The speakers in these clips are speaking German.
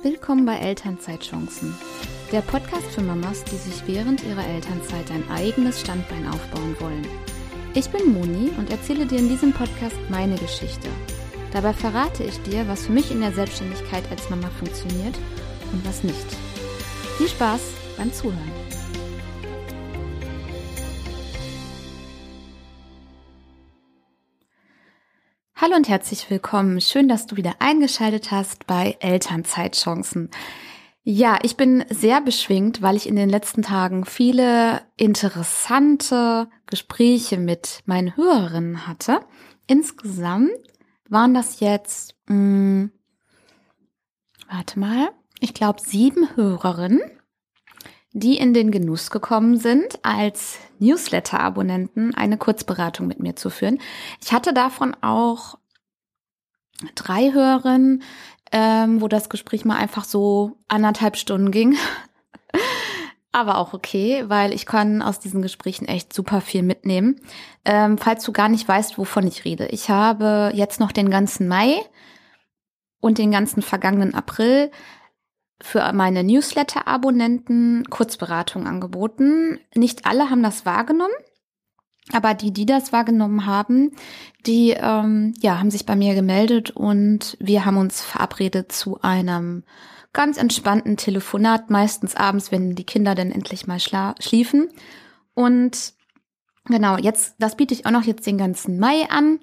Willkommen bei Elternzeitchancen, der Podcast für Mamas, die sich während ihrer Elternzeit ein eigenes Standbein aufbauen wollen. Ich bin Moni und erzähle dir in diesem Podcast meine Geschichte. Dabei verrate ich dir, was für mich in der Selbstständigkeit als Mama funktioniert und was nicht. Viel Spaß beim Zuhören. Hallo und herzlich willkommen. Schön, dass du wieder eingeschaltet hast bei Elternzeitchancen. Ja, ich bin sehr beschwingt, weil ich in den letzten Tagen viele interessante Gespräche mit meinen Hörerinnen hatte. Insgesamt waren das jetzt, mh, hm, warte mal, ich glaube sieben Hörerinnen, die in den Genuss gekommen sind, als Newsletter-Abonnenten eine Kurzberatung mit mir zu führen. Ich hatte davon auch drei Hörerinnen, ähm, wo das Gespräch mal einfach so anderthalb Stunden ging. Aber auch okay, weil ich kann aus diesen Gesprächen echt super viel mitnehmen. Ähm, falls du gar nicht weißt, wovon ich rede. Ich habe jetzt noch den ganzen Mai und den ganzen vergangenen April für meine Newsletter-Abonnenten Kurzberatung angeboten. Nicht alle haben das wahrgenommen. Aber die, die das wahrgenommen haben, die ähm, ja, haben sich bei mir gemeldet und wir haben uns verabredet zu einem ganz entspannten Telefonat, meistens abends, wenn die Kinder dann endlich mal schliefen. Und genau, jetzt, das biete ich auch noch jetzt den ganzen Mai an.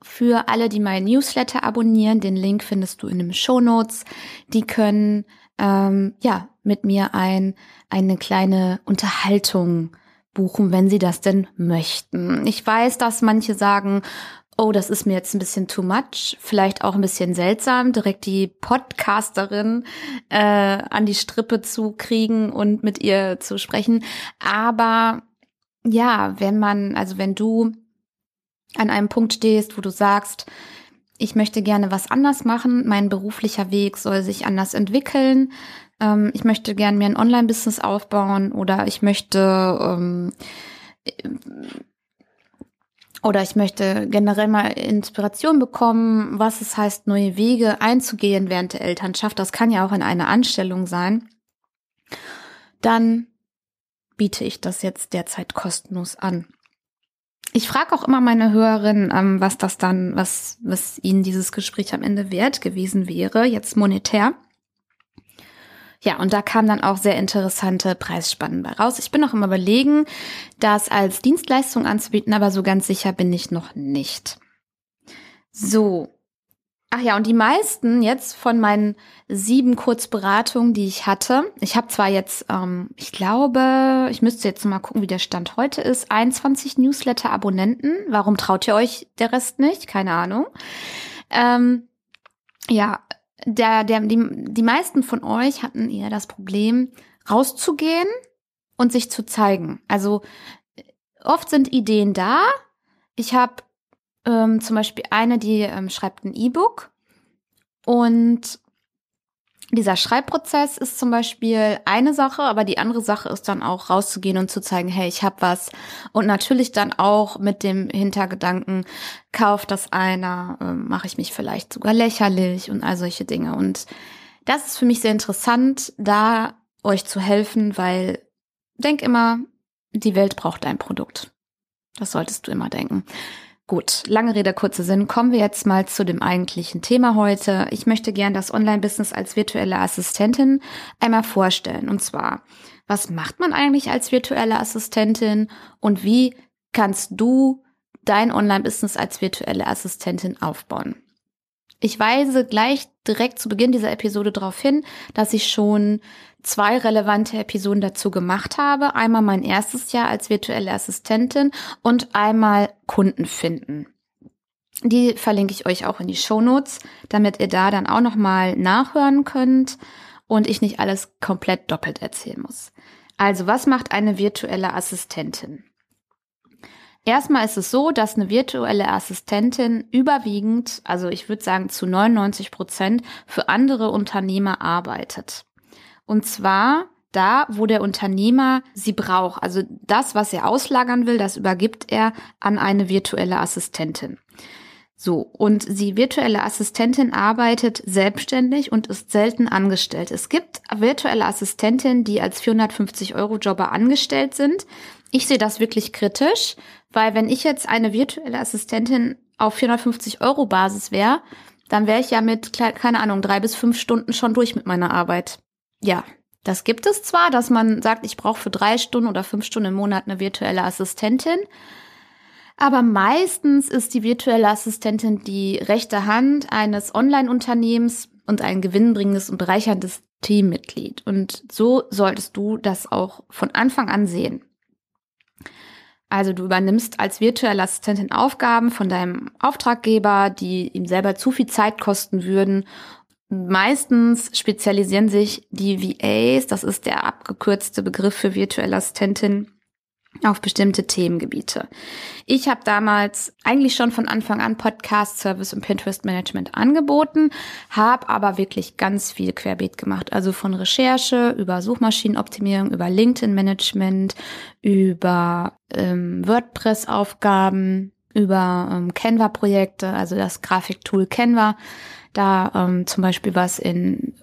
Für alle, die mein Newsletter abonnieren, den Link findest du in den Show Notes. Die können ähm, ja mit mir ein eine kleine Unterhaltung buchen, wenn sie das denn möchten. Ich weiß, dass manche sagen, oh, das ist mir jetzt ein bisschen too much, vielleicht auch ein bisschen seltsam, direkt die Podcasterin äh, an die Strippe zu kriegen und mit ihr zu sprechen. Aber ja, wenn man, also wenn du an einem Punkt stehst, wo du sagst, ich möchte gerne was anders machen, mein beruflicher Weg soll sich anders entwickeln, ähm, ich möchte gerne mir ein Online-Business aufbauen oder ich möchte ähm, oder ich möchte generell mal Inspiration bekommen, was es heißt, neue Wege einzugehen während der Elternschaft. Das kann ja auch in einer Anstellung sein. Dann biete ich das jetzt derzeit kostenlos an. Ich frage auch immer meine Hörerin, ähm, was das dann, was, was ihnen dieses Gespräch am Ende wert gewesen wäre, jetzt monetär. Ja, und da kamen dann auch sehr interessante Preisspannen bei raus. Ich bin noch im Überlegen, das als Dienstleistung anzubieten, aber so ganz sicher bin ich noch nicht. So. Ach ja, und die meisten jetzt von meinen sieben Kurzberatungen, die ich hatte, ich habe zwar jetzt, ähm, ich glaube, ich müsste jetzt mal gucken, wie der Stand heute ist, 21 Newsletter-Abonnenten. Warum traut ihr euch der Rest nicht? Keine Ahnung. Ähm, ja, der, der, die, die meisten von euch hatten eher das Problem, rauszugehen und sich zu zeigen. Also oft sind Ideen da. Ich habe ähm, zum Beispiel eine, die ähm, schreibt ein E-Book und dieser Schreibprozess ist zum Beispiel eine Sache, aber die andere Sache ist dann auch rauszugehen und zu zeigen, hey, ich habe was. Und natürlich dann auch mit dem Hintergedanken, kauft das einer, äh, mache ich mich vielleicht sogar lächerlich und all solche Dinge. Und das ist für mich sehr interessant, da euch zu helfen, weil denk immer, die Welt braucht ein Produkt. Das solltest du immer denken. Gut, lange Rede, kurzer Sinn. Kommen wir jetzt mal zu dem eigentlichen Thema heute. Ich möchte gern das Online-Business als virtuelle Assistentin einmal vorstellen. Und zwar, was macht man eigentlich als virtuelle Assistentin und wie kannst du dein Online-Business als virtuelle Assistentin aufbauen? Ich weise gleich direkt zu Beginn dieser Episode darauf hin, dass ich schon zwei relevante Episoden dazu gemacht habe. Einmal mein erstes Jahr als virtuelle Assistentin und einmal Kunden finden. Die verlinke ich euch auch in die Show Notes, damit ihr da dann auch nochmal nachhören könnt und ich nicht alles komplett doppelt erzählen muss. Also, was macht eine virtuelle Assistentin? Erstmal ist es so, dass eine virtuelle Assistentin überwiegend, also ich würde sagen zu 99 Prozent, für andere Unternehmer arbeitet. Und zwar da, wo der Unternehmer sie braucht. Also das, was er auslagern will, das übergibt er an eine virtuelle Assistentin. So, und die virtuelle Assistentin arbeitet selbstständig und ist selten angestellt. Es gibt virtuelle Assistentinnen, die als 450 Euro Jobber angestellt sind. Ich sehe das wirklich kritisch, weil wenn ich jetzt eine virtuelle Assistentin auf 450 Euro Basis wäre, dann wäre ich ja mit, keine Ahnung, drei bis fünf Stunden schon durch mit meiner Arbeit. Ja, das gibt es zwar, dass man sagt, ich brauche für drei Stunden oder fünf Stunden im Monat eine virtuelle Assistentin. Aber meistens ist die virtuelle Assistentin die rechte Hand eines Online-Unternehmens und ein gewinnbringendes und bereicherndes Teammitglied. Und so solltest du das auch von Anfang an sehen. Also du übernimmst als virtuelle Assistentin Aufgaben von deinem Auftraggeber, die ihm selber zu viel Zeit kosten würden. Meistens spezialisieren sich die VAs, das ist der abgekürzte Begriff für virtuelle Assistentin, auf bestimmte Themengebiete. Ich habe damals eigentlich schon von Anfang an Podcast, Service und Pinterest Management angeboten, habe aber wirklich ganz viel querbeet gemacht. Also von Recherche über Suchmaschinenoptimierung, über LinkedIn Management, über ähm, WordPress-Aufgaben, über ähm, Canva-Projekte, also das Grafiktool Canva. Da ähm, zum Beispiel was in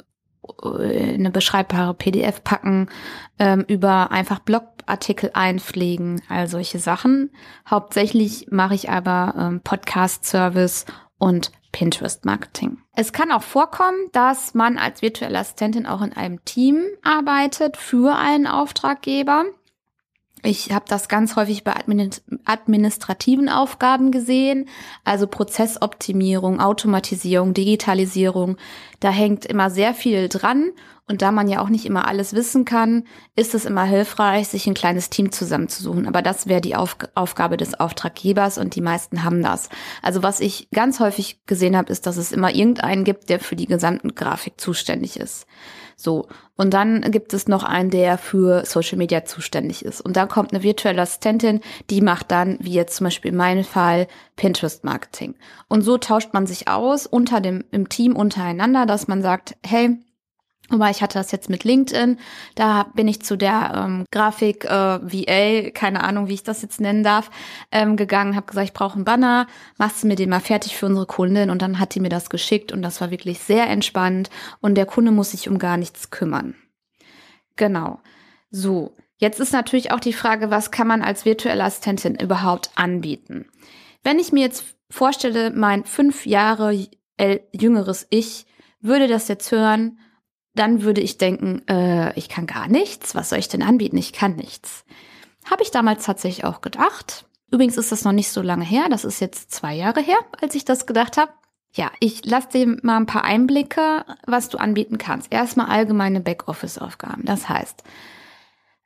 eine beschreibbare PDF packen, ähm, über einfach Blogartikel einpflegen, all solche Sachen. Hauptsächlich mache ich aber ähm, Podcast-Service und Pinterest-Marketing. Es kann auch vorkommen, dass man als virtuelle Assistentin auch in einem Team arbeitet für einen Auftraggeber. Ich habe das ganz häufig bei administrativen Aufgaben gesehen, also Prozessoptimierung, Automatisierung, Digitalisierung. Da hängt immer sehr viel dran und da man ja auch nicht immer alles wissen kann, ist es immer hilfreich, sich ein kleines Team zusammenzusuchen. Aber das wäre die Auf Aufgabe des Auftraggebers und die meisten haben das. Also was ich ganz häufig gesehen habe, ist, dass es immer irgendeinen gibt, der für die gesamten Grafik zuständig ist. So. Und dann gibt es noch einen, der für Social Media zuständig ist. Und dann kommt eine virtuelle Assistentin, die macht dann, wie jetzt zum Beispiel in meinem Fall, Pinterest Marketing. Und so tauscht man sich aus unter dem, im Team untereinander, dass man sagt, hey, aber ich hatte das jetzt mit LinkedIn. Da bin ich zu der ähm, Grafik äh, VA, keine Ahnung, wie ich das jetzt nennen darf, ähm, gegangen, habe gesagt, ich brauche einen Banner, machst du mir den mal fertig für unsere Kundin und dann hat die mir das geschickt und das war wirklich sehr entspannt und der Kunde muss sich um gar nichts kümmern. Genau. So, jetzt ist natürlich auch die Frage, was kann man als virtuelle Assistentin überhaupt anbieten? Wenn ich mir jetzt vorstelle, mein fünf Jahre jüngeres Ich würde das jetzt hören dann würde ich denken, äh, ich kann gar nichts. Was soll ich denn anbieten? Ich kann nichts. Habe ich damals tatsächlich auch gedacht. Übrigens ist das noch nicht so lange her. Das ist jetzt zwei Jahre her, als ich das gedacht habe. Ja, ich lasse dir mal ein paar Einblicke, was du anbieten kannst. Erstmal allgemeine Backoffice-Aufgaben. Das heißt,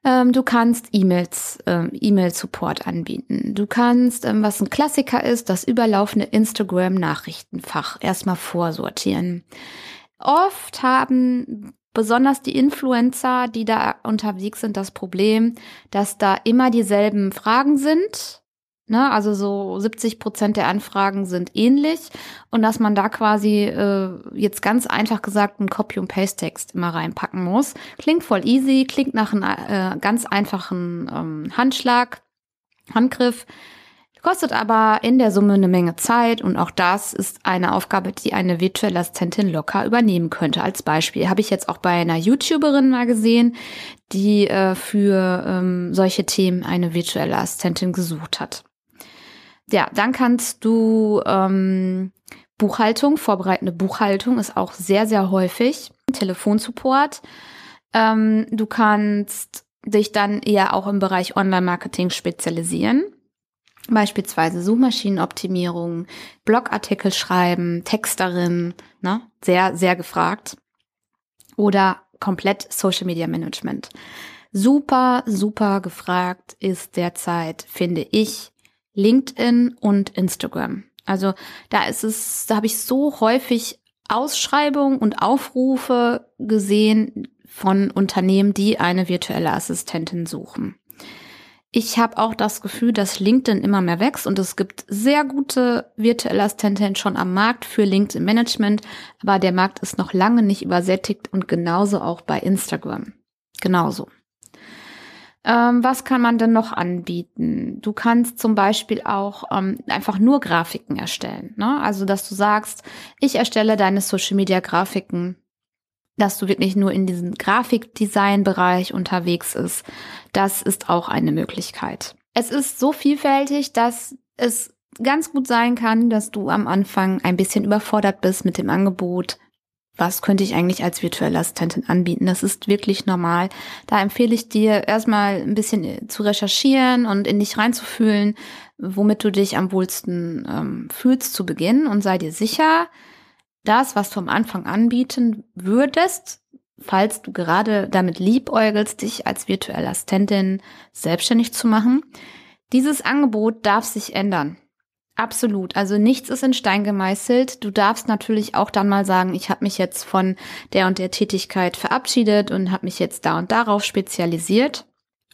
ähm, du kannst E-Mails, ähm, E-Mail-Support anbieten. Du kannst, ähm, was ein Klassiker ist, das überlaufende Instagram-Nachrichtenfach erstmal vorsortieren. Oft haben besonders die Influencer, die da unterwegs sind, das Problem, dass da immer dieselben Fragen sind. Ne? Also so 70 Prozent der Anfragen sind ähnlich und dass man da quasi äh, jetzt ganz einfach gesagt einen Copy- und Paste-Text immer reinpacken muss. Klingt voll easy, klingt nach einem äh, ganz einfachen ähm, Handschlag, Handgriff. Kostet aber in der Summe eine Menge Zeit und auch das ist eine Aufgabe, die eine virtuelle Assistentin locker übernehmen könnte. Als Beispiel habe ich jetzt auch bei einer YouTuberin mal gesehen, die äh, für ähm, solche Themen eine virtuelle Assistentin gesucht hat. Ja, dann kannst du ähm, Buchhaltung, vorbereitende Buchhaltung ist auch sehr, sehr häufig. Telefonsupport. Ähm, du kannst dich dann eher auch im Bereich Online-Marketing spezialisieren. Beispielsweise Suchmaschinenoptimierung, Blogartikel schreiben, Texterin, ne? sehr, sehr gefragt. Oder komplett Social Media Management. Super, super gefragt ist derzeit, finde ich, LinkedIn und Instagram. Also da ist es, da habe ich so häufig Ausschreibungen und Aufrufe gesehen von Unternehmen, die eine virtuelle Assistentin suchen. Ich habe auch das Gefühl, dass LinkedIn immer mehr wächst und es gibt sehr gute virtuelle Assistenten schon am Markt für LinkedIn Management, aber der Markt ist noch lange nicht übersättigt und genauso auch bei Instagram. Genauso. Ähm, was kann man denn noch anbieten? Du kannst zum Beispiel auch ähm, einfach nur Grafiken erstellen. Ne? Also, dass du sagst, ich erstelle deine Social Media Grafiken, dass du wirklich nur in diesem Grafikdesign-Bereich unterwegs ist. Das ist auch eine Möglichkeit. Es ist so vielfältig, dass es ganz gut sein kann, dass du am Anfang ein bisschen überfordert bist mit dem Angebot, was könnte ich eigentlich als virtuelle Assistentin anbieten? Das ist wirklich normal. Da empfehle ich dir erstmal ein bisschen zu recherchieren und in dich reinzufühlen, womit du dich am wohlsten ähm, fühlst zu Beginn und sei dir sicher, das, was du am Anfang anbieten würdest, falls du gerade damit liebäugelst, dich als virtuelle Assistentin selbstständig zu machen, dieses Angebot darf sich ändern. Absolut. Also nichts ist in Stein gemeißelt. Du darfst natürlich auch dann mal sagen, ich habe mich jetzt von der und der Tätigkeit verabschiedet und habe mich jetzt da und darauf spezialisiert.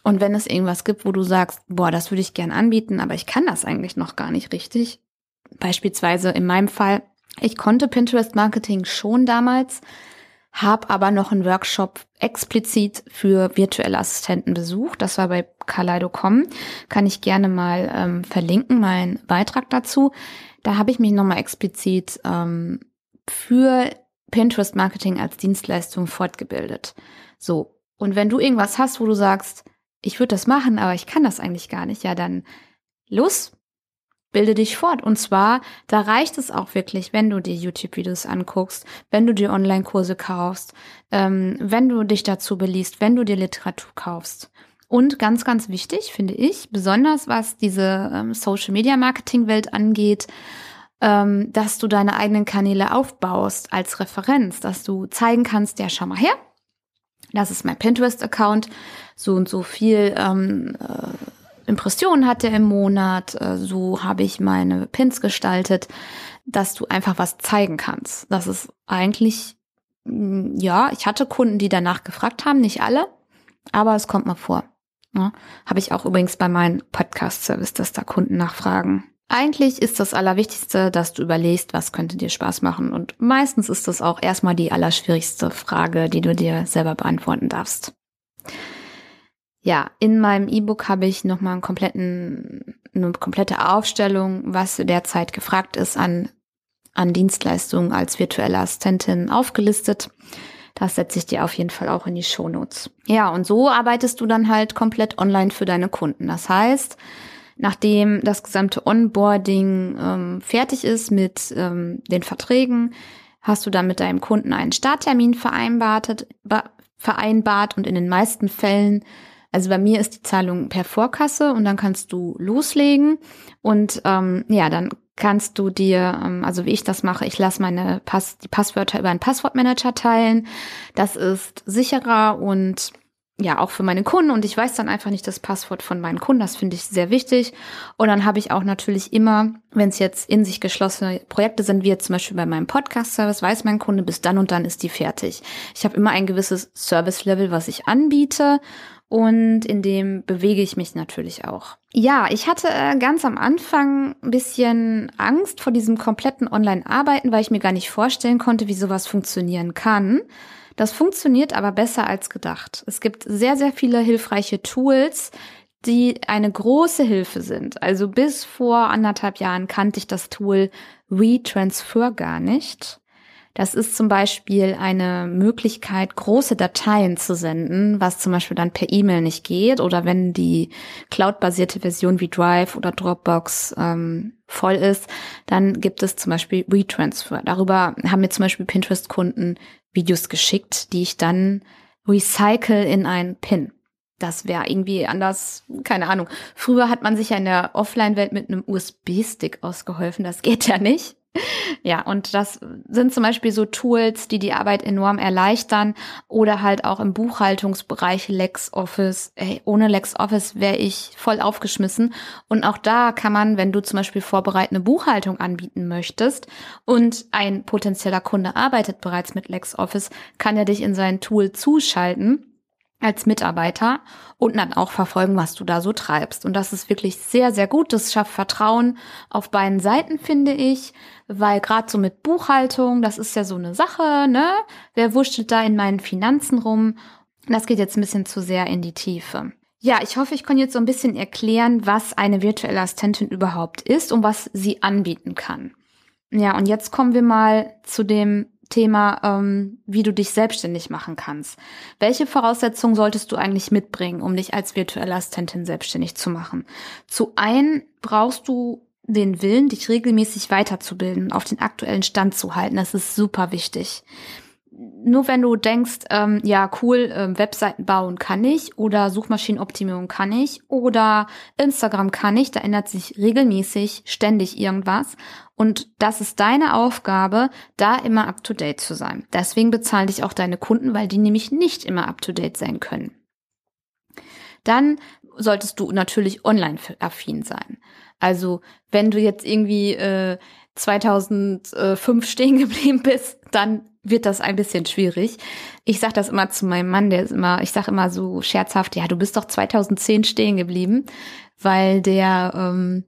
Und wenn es irgendwas gibt, wo du sagst, boah, das würde ich gern anbieten, aber ich kann das eigentlich noch gar nicht richtig. Beispielsweise in meinem Fall, ich konnte Pinterest Marketing schon damals, habe aber noch einen Workshop explizit für virtuelle Assistenten besucht. Das war bei Kaleido.com. Kann ich gerne mal ähm, verlinken, meinen Beitrag dazu. Da habe ich mich nochmal explizit ähm, für Pinterest Marketing als Dienstleistung fortgebildet. So. Und wenn du irgendwas hast, wo du sagst, ich würde das machen, aber ich kann das eigentlich gar nicht, ja, dann los, bilde dich fort. Und zwar, da reicht es auch wirklich, wenn du dir YouTube-Videos anguckst, wenn du dir Online-Kurse kaufst, ähm, wenn du dich dazu beliest, wenn du dir Literatur kaufst. Und ganz, ganz wichtig, finde ich, besonders was diese ähm, Social-Media-Marketing-Welt angeht, ähm, dass du deine eigenen Kanäle aufbaust als Referenz, dass du zeigen kannst, ja, schau mal her, das ist mein Pinterest-Account, so und so viel ähm, äh, Impressionen hat er im Monat, äh, so habe ich meine Pins gestaltet, dass du einfach was zeigen kannst. Das ist eigentlich, mm, ja, ich hatte Kunden, die danach gefragt haben, nicht alle, aber es kommt mal vor. Ja, ne? habe ich auch übrigens bei meinem Podcast-Service, dass da Kunden nachfragen. Eigentlich ist das Allerwichtigste, dass du überlegst, was könnte dir Spaß machen. Und meistens ist das auch erstmal die allerschwierigste Frage, die du dir selber beantworten darfst. Ja, in meinem E-Book habe ich nochmal einen kompletten, eine komplette Aufstellung, was derzeit gefragt ist an, an Dienstleistungen als virtuelle Assistentin aufgelistet. Das setze ich dir auf jeden Fall auch in die Shownotes. Ja, und so arbeitest du dann halt komplett online für deine Kunden. Das heißt, nachdem das gesamte Onboarding ähm, fertig ist mit ähm, den Verträgen, hast du dann mit deinem Kunden einen Starttermin vereinbart, vereinbart und in den meisten Fällen also bei mir ist die Zahlung per Vorkasse und dann kannst du loslegen und ähm, ja, dann kannst du dir, ähm, also wie ich das mache, ich lasse meine Pass, die Passwörter über einen Passwortmanager teilen. Das ist sicherer und ja, auch für meine Kunden und ich weiß dann einfach nicht das Passwort von meinen Kunden. Das finde ich sehr wichtig. Und dann habe ich auch natürlich immer, wenn es jetzt in sich geschlossene Projekte sind, wie jetzt zum Beispiel bei meinem Podcast-Service, weiß mein Kunde, bis dann und dann ist die fertig. Ich habe immer ein gewisses Service-Level, was ich anbiete und in dem bewege ich mich natürlich auch. Ja, ich hatte äh, ganz am Anfang ein bisschen Angst vor diesem kompletten Online-Arbeiten, weil ich mir gar nicht vorstellen konnte, wie sowas funktionieren kann. Das funktioniert aber besser als gedacht. Es gibt sehr, sehr viele hilfreiche Tools, die eine große Hilfe sind. Also bis vor anderthalb Jahren kannte ich das Tool WeTransfer gar nicht. Das ist zum Beispiel eine Möglichkeit, große Dateien zu senden, was zum Beispiel dann per E-Mail nicht geht oder wenn die cloud-basierte Version wie Drive oder Dropbox ähm, voll ist, dann gibt es zum Beispiel WeTransfer. Darüber haben mir zum Beispiel Pinterest-Kunden Videos geschickt, die ich dann recycle in ein Pin. Das wäre irgendwie anders, keine Ahnung. Früher hat man sich ja in der Offline-Welt mit einem USB-Stick ausgeholfen. Das geht ja nicht. Ja, und das sind zum Beispiel so Tools, die die Arbeit enorm erleichtern oder halt auch im Buchhaltungsbereich LexOffice. Ey, ohne LexOffice wäre ich voll aufgeschmissen. Und auch da kann man, wenn du zum Beispiel vorbereitende Buchhaltung anbieten möchtest und ein potenzieller Kunde arbeitet bereits mit LexOffice, kann er dich in sein Tool zuschalten als Mitarbeiter und dann auch verfolgen, was du da so treibst. Und das ist wirklich sehr, sehr gut. Das schafft Vertrauen auf beiden Seiten, finde ich, weil gerade so mit Buchhaltung, das ist ja so eine Sache, ne? Wer wurschtelt da in meinen Finanzen rum? Das geht jetzt ein bisschen zu sehr in die Tiefe. Ja, ich hoffe, ich kann jetzt so ein bisschen erklären, was eine virtuelle Assistentin überhaupt ist und was sie anbieten kann. Ja, und jetzt kommen wir mal zu dem Thema, ähm, wie du dich selbstständig machen kannst. Welche Voraussetzungen solltest du eigentlich mitbringen, um dich als virtuelle Assistentin selbstständig zu machen? Zu einen brauchst du den Willen, dich regelmäßig weiterzubilden, auf den aktuellen Stand zu halten. Das ist super wichtig nur wenn du denkst, ähm, ja, cool, ähm, Webseiten bauen kann ich oder Suchmaschinenoptimierung kann ich oder Instagram kann ich, da ändert sich regelmäßig ständig irgendwas. Und das ist deine Aufgabe, da immer up to date zu sein. Deswegen bezahlen dich auch deine Kunden, weil die nämlich nicht immer up to date sein können. Dann solltest du natürlich online affin sein. Also wenn du jetzt irgendwie äh, 2005 stehen geblieben bist, dann wird das ein bisschen schwierig. Ich sage das immer zu meinem Mann, der ist immer, ich sage immer so scherzhaft, ja, du bist doch 2010 stehen geblieben, weil der ähm,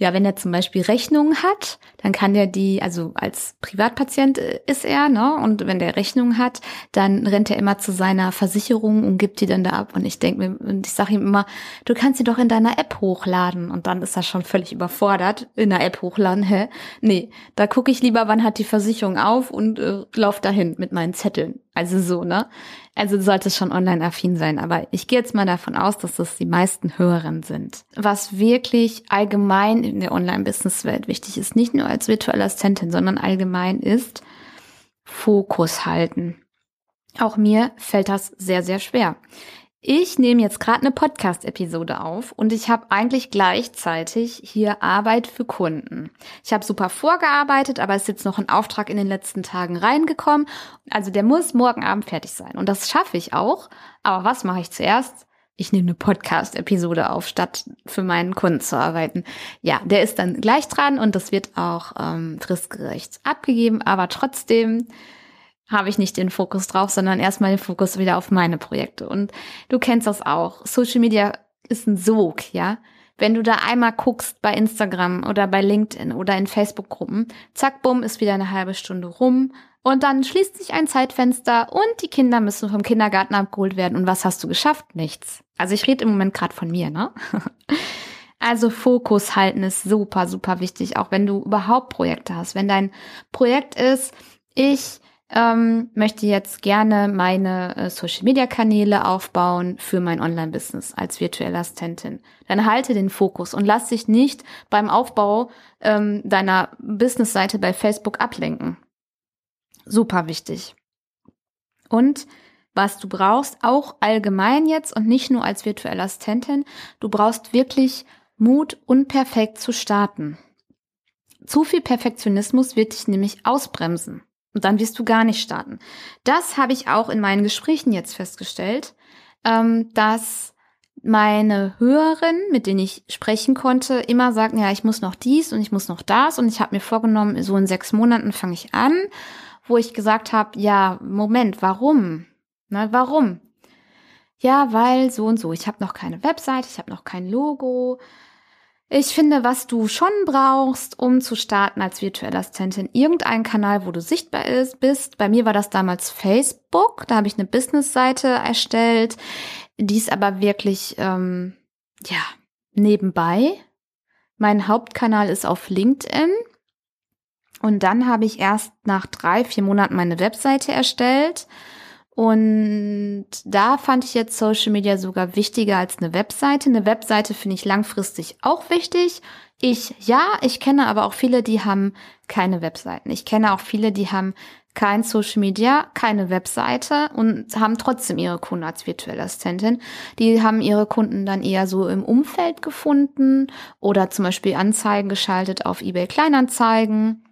ja, wenn er zum Beispiel Rechnungen hat, dann kann der die, also als Privatpatient äh, ist er, ne? Und wenn der Rechnungen hat, dann rennt er immer zu seiner Versicherung und gibt die dann da ab. Und ich denke mir, und ich sage ihm immer, du kannst sie doch in deiner App hochladen. Und dann ist er schon völlig überfordert. In der App hochladen, hä? Nee, da gucke ich lieber, wann hat die Versicherung auf und äh, lauf dahin mit meinen Zetteln. Also so, ne? Also sollte es schon online affin sein. Aber ich gehe jetzt mal davon aus, dass das die meisten Hörerinnen sind. Was wirklich allgemein in der Online-Business-Welt wichtig ist, nicht nur als virtuelle Assistentin, sondern allgemein ist Fokus halten. Auch mir fällt das sehr, sehr schwer. Ich nehme jetzt gerade eine Podcast-Episode auf und ich habe eigentlich gleichzeitig hier Arbeit für Kunden. Ich habe super vorgearbeitet, aber es ist jetzt noch ein Auftrag in den letzten Tagen reingekommen. Also der muss morgen Abend fertig sein. Und das schaffe ich auch. Aber was mache ich zuerst? Ich nehme eine Podcast-Episode auf, statt für meinen Kunden zu arbeiten. Ja, der ist dann gleich dran und das wird auch ähm, fristgerecht abgegeben, aber trotzdem habe ich nicht den Fokus drauf, sondern erstmal den Fokus wieder auf meine Projekte. Und du kennst das auch. Social Media ist ein Sog, ja. Wenn du da einmal guckst bei Instagram oder bei LinkedIn oder in Facebook-Gruppen, zack, bumm, ist wieder eine halbe Stunde rum. Und dann schließt sich ein Zeitfenster und die Kinder müssen vom Kindergarten abgeholt werden. Und was hast du geschafft? Nichts. Also ich rede im Moment gerade von mir, ne? Also Fokus halten ist super, super wichtig, auch wenn du überhaupt Projekte hast. Wenn dein Projekt ist, ich ähm, möchte jetzt gerne meine äh, Social-Media-Kanäle aufbauen für mein Online-Business als virtuelle Assistentin. Dann halte den Fokus und lass dich nicht beim Aufbau ähm, deiner Business-Seite bei Facebook ablenken. Super wichtig. Und was du brauchst, auch allgemein jetzt und nicht nur als virtuelle Assistentin, du brauchst wirklich Mut, unperfekt zu starten. Zu viel Perfektionismus wird dich nämlich ausbremsen. Und dann wirst du gar nicht starten. Das habe ich auch in meinen Gesprächen jetzt festgestellt, ähm, dass meine Hörerinnen, mit denen ich sprechen konnte, immer sagten, ja, ich muss noch dies und ich muss noch das und ich habe mir vorgenommen, so in sechs Monaten fange ich an, wo ich gesagt habe, ja, Moment, warum? Na, warum? Ja, weil so und so, ich habe noch keine Website, ich habe noch kein Logo, ich finde, was du schon brauchst, um zu starten als virtuelle Assistentin, irgendeinen Kanal, wo du sichtbar ist, bist. Bei mir war das damals Facebook. Da habe ich eine Businessseite erstellt. Die ist aber wirklich, ähm, ja, nebenbei. Mein Hauptkanal ist auf LinkedIn. Und dann habe ich erst nach drei, vier Monaten meine Webseite erstellt. Und da fand ich jetzt Social Media sogar wichtiger als eine Webseite. Eine Webseite finde ich langfristig auch wichtig. Ich, ja, ich kenne aber auch viele, die haben keine Webseiten. Ich kenne auch viele, die haben kein Social Media, keine Webseite und haben trotzdem ihre Kunden als virtuelle Assistentin. Die haben ihre Kunden dann eher so im Umfeld gefunden oder zum Beispiel Anzeigen geschaltet auf eBay Kleinanzeigen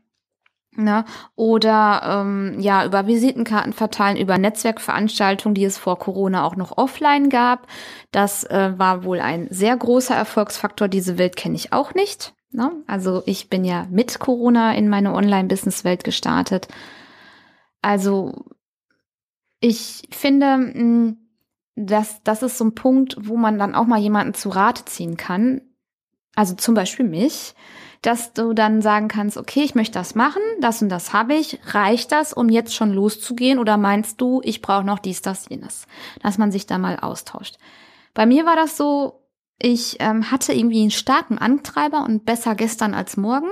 Ne? Oder ähm, ja, über Visitenkarten verteilen, über Netzwerkveranstaltungen, die es vor Corona auch noch offline gab. Das äh, war wohl ein sehr großer Erfolgsfaktor. Diese Welt kenne ich auch nicht. Ne? Also ich bin ja mit Corona in meine Online-Business-Welt gestartet. Also ich finde, mh, dass das ist so ein Punkt, wo man dann auch mal jemanden zu Rate ziehen kann. Also zum Beispiel mich dass du dann sagen kannst, okay, ich möchte das machen, das und das habe ich. Reicht das, um jetzt schon loszugehen? Oder meinst du, ich brauche noch dies, das, jenes? Dass man sich da mal austauscht. Bei mir war das so, ich ähm, hatte irgendwie einen starken Antreiber und besser gestern als morgen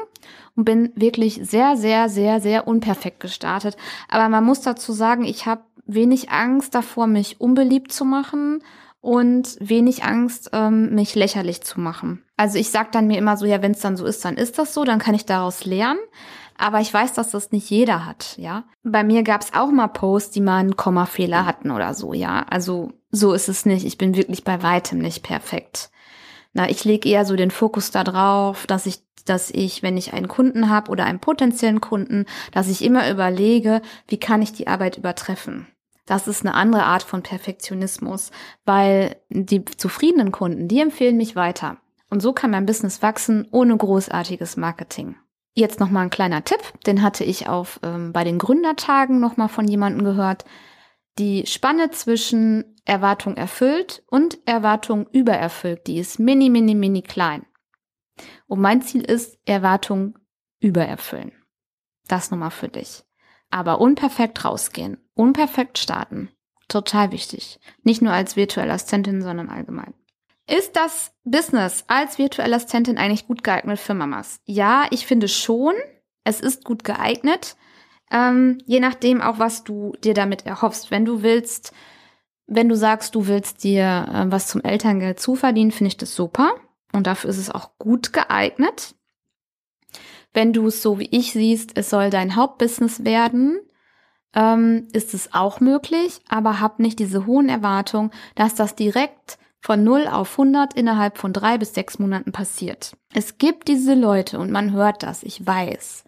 und bin wirklich sehr, sehr, sehr, sehr unperfekt gestartet. Aber man muss dazu sagen, ich habe wenig Angst davor, mich unbeliebt zu machen und wenig Angst, ähm, mich lächerlich zu machen. Also ich sag dann mir immer so, ja, wenn es dann so ist, dann ist das so, dann kann ich daraus lernen. Aber ich weiß, dass das nicht jeder hat, ja. Bei mir gab es auch mal Posts, die mal einen Kommafehler hatten oder so, ja. Also so ist es nicht. Ich bin wirklich bei weitem nicht perfekt. Na, ich lege eher so den Fokus darauf, dass ich, dass ich, wenn ich einen Kunden habe oder einen potenziellen Kunden, dass ich immer überlege, wie kann ich die Arbeit übertreffen. Das ist eine andere Art von Perfektionismus, weil die zufriedenen Kunden, die empfehlen mich weiter. Und so kann mein Business wachsen ohne großartiges Marketing. Jetzt noch mal ein kleiner Tipp, den hatte ich auf ähm, bei den Gründertagen noch mal von jemandem gehört. Die Spanne zwischen Erwartung erfüllt und Erwartung übererfüllt, die ist mini, mini, mini klein. Und mein Ziel ist Erwartung übererfüllen. Das nochmal für dich. Aber unperfekt rausgehen, unperfekt starten. Total wichtig. Nicht nur als virtuelle Assistentin, sondern allgemein. Ist das Business als virtuelle Assistentin eigentlich gut geeignet für Mamas? Ja, ich finde schon. Es ist gut geeignet. Ähm, je nachdem auch, was du dir damit erhoffst. Wenn du willst, wenn du sagst, du willst dir äh, was zum Elterngeld zuverdienen, finde ich das super. Und dafür ist es auch gut geeignet. Wenn du es so wie ich siehst, es soll dein Hauptbusiness werden, ähm, ist es auch möglich, aber hab nicht diese hohen Erwartungen, dass das direkt von 0 auf 100 innerhalb von drei bis sechs Monaten passiert. Es gibt diese Leute und man hört das, ich weiß.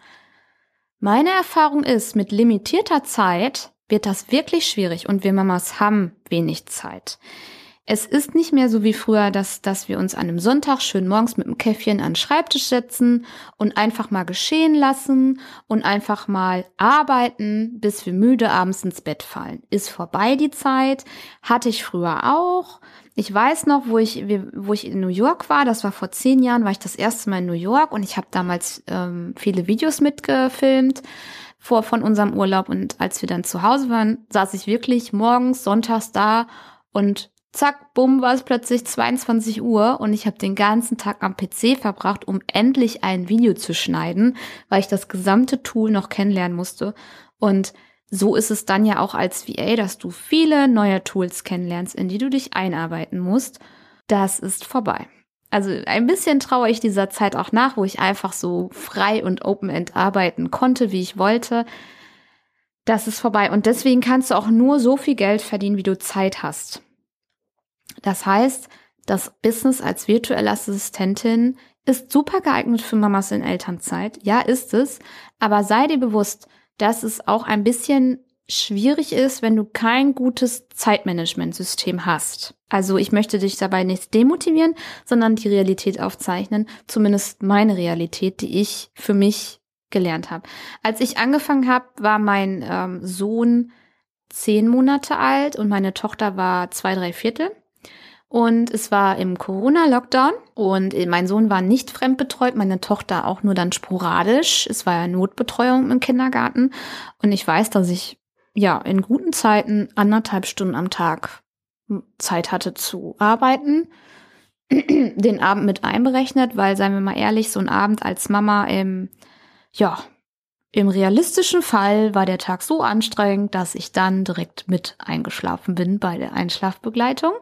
Meine Erfahrung ist, mit limitierter Zeit wird das wirklich schwierig und wir Mamas haben wenig Zeit. Es ist nicht mehr so wie früher, dass, dass wir uns an einem Sonntag schön morgens mit einem Käffchen an den Schreibtisch setzen und einfach mal geschehen lassen und einfach mal arbeiten, bis wir müde abends ins Bett fallen. Ist vorbei die Zeit. Hatte ich früher auch. Ich weiß noch, wo ich, wo ich in New York war, das war vor zehn Jahren, war ich das erste Mal in New York und ich habe damals ähm, viele Videos mitgefilmt vor von unserem Urlaub und als wir dann zu Hause waren, saß ich wirklich morgens, sonntags da und zack, bumm, war es plötzlich 22 Uhr und ich habe den ganzen Tag am PC verbracht, um endlich ein Video zu schneiden, weil ich das gesamte Tool noch kennenlernen musste. Und so ist es dann ja auch als VA, dass du viele neue Tools kennenlernst, in die du dich einarbeiten musst. Das ist vorbei. Also ein bisschen traue ich dieser Zeit auch nach, wo ich einfach so frei und open-end arbeiten konnte, wie ich wollte. Das ist vorbei. Und deswegen kannst du auch nur so viel Geld verdienen, wie du Zeit hast. Das heißt, das Business als virtuelle Assistentin ist super geeignet für Mamas in Elternzeit. Ja, ist es. Aber sei dir bewusst, dass es auch ein bisschen schwierig ist, wenn du kein gutes Zeitmanagementsystem hast. Also ich möchte dich dabei nicht demotivieren, sondern die Realität aufzeichnen, zumindest meine Realität, die ich für mich gelernt habe. Als ich angefangen habe, war mein ähm, Sohn zehn Monate alt und meine Tochter war zwei, drei Viertel. Und es war im Corona-Lockdown und mein Sohn war nicht fremdbetreut, meine Tochter auch nur dann sporadisch. Es war ja Notbetreuung im Kindergarten. Und ich weiß, dass ich ja in guten Zeiten anderthalb Stunden am Tag Zeit hatte zu arbeiten. Den Abend mit einberechnet, weil, seien wir mal ehrlich, so ein Abend als Mama im, ja, im realistischen Fall war der Tag so anstrengend, dass ich dann direkt mit eingeschlafen bin bei der Einschlafbegleitung.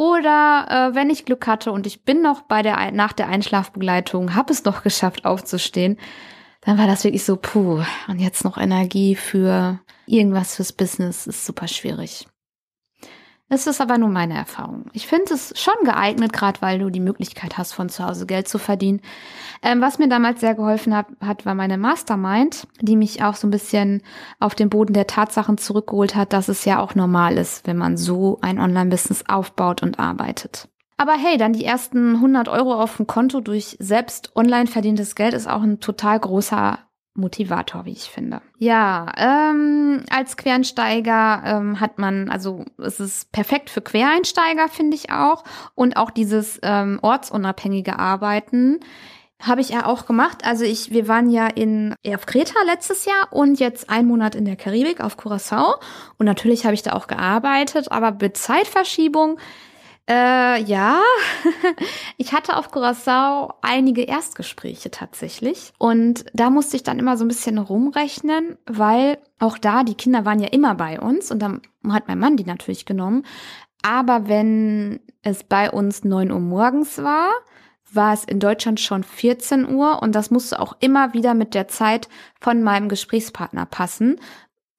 Oder äh, wenn ich Glück hatte und ich bin noch bei der nach der Einschlafbegleitung, habe es noch geschafft aufzustehen, dann war das wirklich so, puh, und jetzt noch Energie für irgendwas fürs Business ist super schwierig. Es ist aber nur meine Erfahrung. Ich finde es schon geeignet, gerade weil du die Möglichkeit hast, von zu Hause Geld zu verdienen. Ähm, was mir damals sehr geholfen hat, hat, war meine Mastermind, die mich auch so ein bisschen auf den Boden der Tatsachen zurückgeholt hat, dass es ja auch normal ist, wenn man so ein Online-Business aufbaut und arbeitet. Aber hey, dann die ersten 100 Euro auf dem Konto durch selbst online verdientes Geld ist auch ein total großer Motivator, wie ich finde. Ja, ähm, als Quereinsteiger ähm, hat man, also es ist perfekt für Quereinsteiger, finde ich auch. Und auch dieses ähm, ortsunabhängige Arbeiten habe ich ja auch gemacht. Also ich, wir waren ja in auf Kreta letztes Jahr und jetzt ein Monat in der Karibik auf Curacao. Und natürlich habe ich da auch gearbeitet, aber mit Zeitverschiebung Äh, ja, ich hatte auf Curacao einige Erstgespräche tatsächlich. Und da musste ich dann immer so ein bisschen rumrechnen, weil auch da, die Kinder waren ja immer bei uns und dann hat mein Mann die natürlich genommen. Aber wenn es bei uns neun Uhr morgens war, war es in Deutschland schon 14 Uhr und das musste auch immer wieder mit der Zeit von meinem Gesprächspartner passen.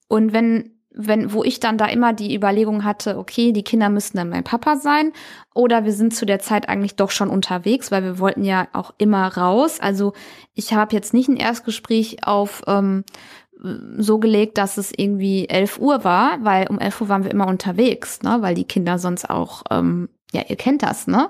Und wenn wenn, wo ich dann da immer die Überlegung hatte, okay, die Kinder müssten dann mein Papa sein oder wir sind zu der Zeit eigentlich doch schon unterwegs, weil wir wollten ja auch immer raus. Also ich habe jetzt nicht ein Erstgespräch auf ähm, so gelegt, dass es irgendwie 11 Uhr war, weil um 11 Uhr waren wir immer unterwegs, ne, weil die Kinder sonst auch, ähm, ja, ihr kennt das, ne?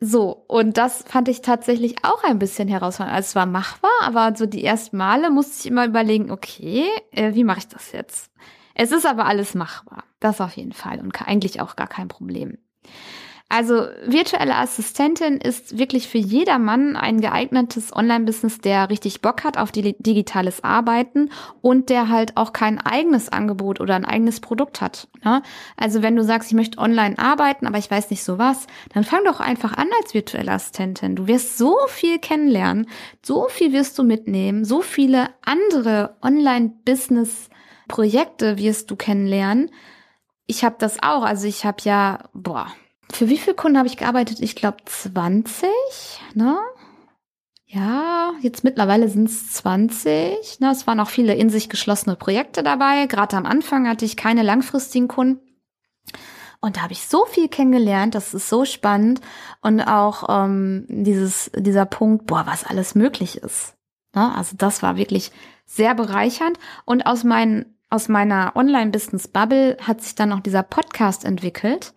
So, und das fand ich tatsächlich auch ein bisschen herausfordernd. Also es war machbar, aber so die ersten Male musste ich immer überlegen, okay, äh, wie mache ich das jetzt? Es ist aber alles machbar. Das auf jeden Fall und eigentlich auch gar kein Problem. Also virtuelle Assistentin ist wirklich für jedermann ein geeignetes Online-Business, der richtig Bock hat auf digitales Arbeiten und der halt auch kein eigenes Angebot oder ein eigenes Produkt hat. Ne? Also wenn du sagst, ich möchte online arbeiten, aber ich weiß nicht so was, dann fang doch einfach an als virtuelle Assistentin. Du wirst so viel kennenlernen, so viel wirst du mitnehmen, so viele andere Online-Business-Projekte wirst du kennenlernen. Ich habe das auch. Also ich habe ja, boah, für wie viele Kunden habe ich gearbeitet? Ich glaube 20, ne? Ja, jetzt mittlerweile sind es 20. Ne? Es waren auch viele in sich geschlossene Projekte dabei. Gerade am Anfang hatte ich keine langfristigen Kunden. Und da habe ich so viel kennengelernt, das ist so spannend. Und auch ähm, dieses, dieser Punkt, boah, was alles möglich ist. Ne? Also das war wirklich sehr bereichernd. Und aus, mein, aus meiner Online-Business-Bubble hat sich dann noch dieser Podcast entwickelt.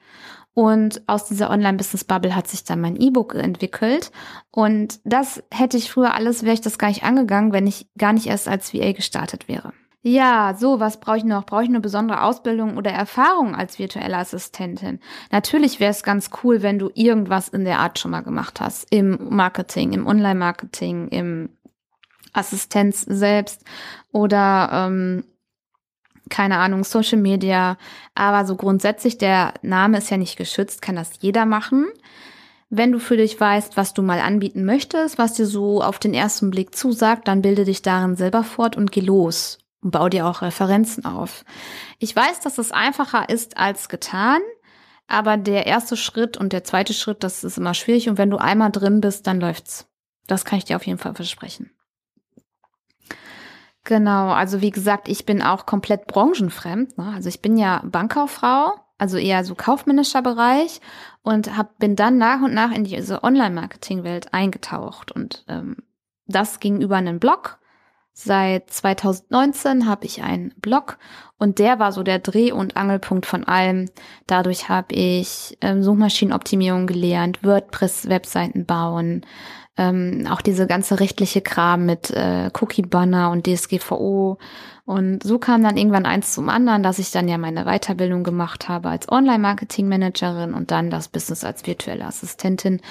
Und aus dieser Online-Business-Bubble hat sich dann mein E-Book entwickelt. Und das hätte ich früher alles, wäre ich das gar nicht angegangen, wenn ich gar nicht erst als VA gestartet wäre. Ja, so, was brauche ich noch? Brauche ich eine besondere Ausbildung oder Erfahrung als virtuelle Assistentin? Natürlich wäre es ganz cool, wenn du irgendwas in der Art schon mal gemacht hast. Im Marketing, im Online-Marketing, im Assistenz selbst oder ähm, keine Ahnung, Social Media. Aber so grundsätzlich, der Name ist ja nicht geschützt, kann das jeder machen. Wenn du für dich weißt, was du mal anbieten möchtest, was dir so auf den ersten Blick zusagt, dann bilde dich darin selber fort und geh los und bau dir auch Referenzen auf. Ich weiß, dass es einfacher ist als getan, aber der erste Schritt und der zweite Schritt, das ist immer schwierig und wenn du einmal drin bist, dann läuft's. Das kann ich dir auf jeden Fall versprechen. Genau, also wie gesagt, ich bin auch komplett branchenfremd. Ne? Also ich bin ja Bankkauffrau, also eher so kaufmännischer Bereich und hab, bin dann nach und nach in diese Online-Marketing-Welt eingetaucht. Und ähm, das ging über einen Blog. Seit 2019 habe ich einen Blog und der war so der Dreh- und Angelpunkt von allem. Dadurch habe ich ähm, Suchmaschinenoptimierung gelernt, WordPress-Webseiten bauen, ähm, auch diese ganze rechtliche Kram mit äh, Cookie-Banner und DSGVO. Und so kam dann irgendwann eins zum anderen, dass ich dann ja meine Weiterbildung gemacht habe als Online-Marketing-Managerin und dann das Business als virtuelle Assistentin.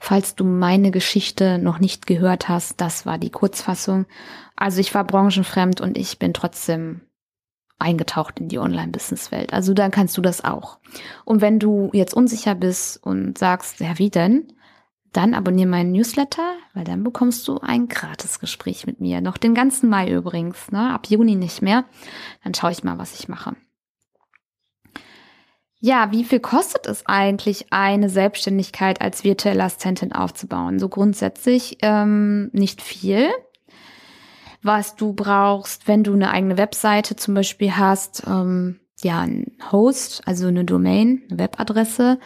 Falls du meine Geschichte noch nicht gehört hast, das war die Kurzfassung. Also ich war branchenfremd und ich bin trotzdem eingetaucht in die Online-Business-Welt. Also dann kannst du das auch. Und wenn du jetzt unsicher bist und sagst, ja, wie denn? Dann abonniere meinen Newsletter, weil dann bekommst du ein Gratisgespräch mit mir. Noch den ganzen Mai übrigens, ne? ab Juni nicht mehr. Dann schaue ich mal, was ich mache. Ja, wie viel kostet es eigentlich, eine Selbstständigkeit als virtuelle Assistentin aufzubauen? So grundsätzlich ähm, nicht viel. Was du brauchst, wenn du eine eigene Webseite zum Beispiel hast, ähm, ja, ein Host, also eine Domain, eine Webadresse,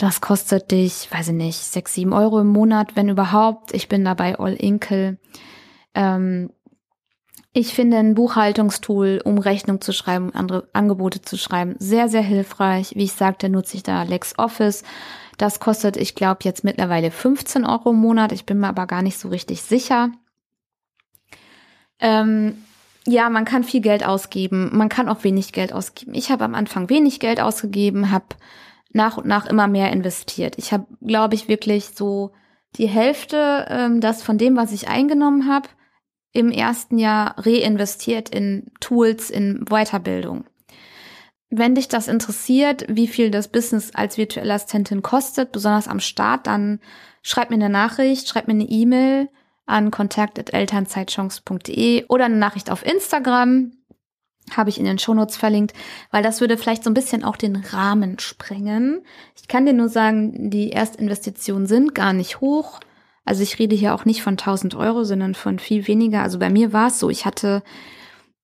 das kostet dich, weiß ich nicht, sechs, sieben Euro im Monat, wenn überhaupt. Ich bin dabei All Inkle. Ähm, ich finde ein Buchhaltungstool, um Rechnung zu schreiben, andere Angebote zu schreiben, sehr, sehr hilfreich. Wie ich sagte, nutze ich da LexOffice. Das kostet, ich glaube, jetzt mittlerweile 15 Euro im Monat. Ich bin mir aber gar nicht so richtig sicher. Ähm, ja, man kann viel Geld ausgeben, man kann auch wenig Geld ausgeben. Ich habe am Anfang wenig Geld ausgegeben, habe nach und nach immer mehr investiert. Ich habe, glaube ich, wirklich so die Hälfte ähm, das von dem, was ich eingenommen habe, im ersten Jahr reinvestiert in Tools, in Weiterbildung. wenn dich das interessiert, wie viel das Business als virtuelle Assistentin kostet, besonders am Start, dann schreib mir eine Nachricht, schreib mir eine E-Mail an kontakt.elternzeitchance.de oder eine Nachricht auf Instagram. Habe ich in den Shownotes verlinkt, weil das würde vielleicht so ein bisschen auch den Rahmen sprengen. Ich kann dir nur sagen, die Erstinvestitionen sind gar nicht hoch. Also ich rede hier auch nicht von 1000 Euro, sondern von viel weniger. Also bei mir war es so, ich hatte,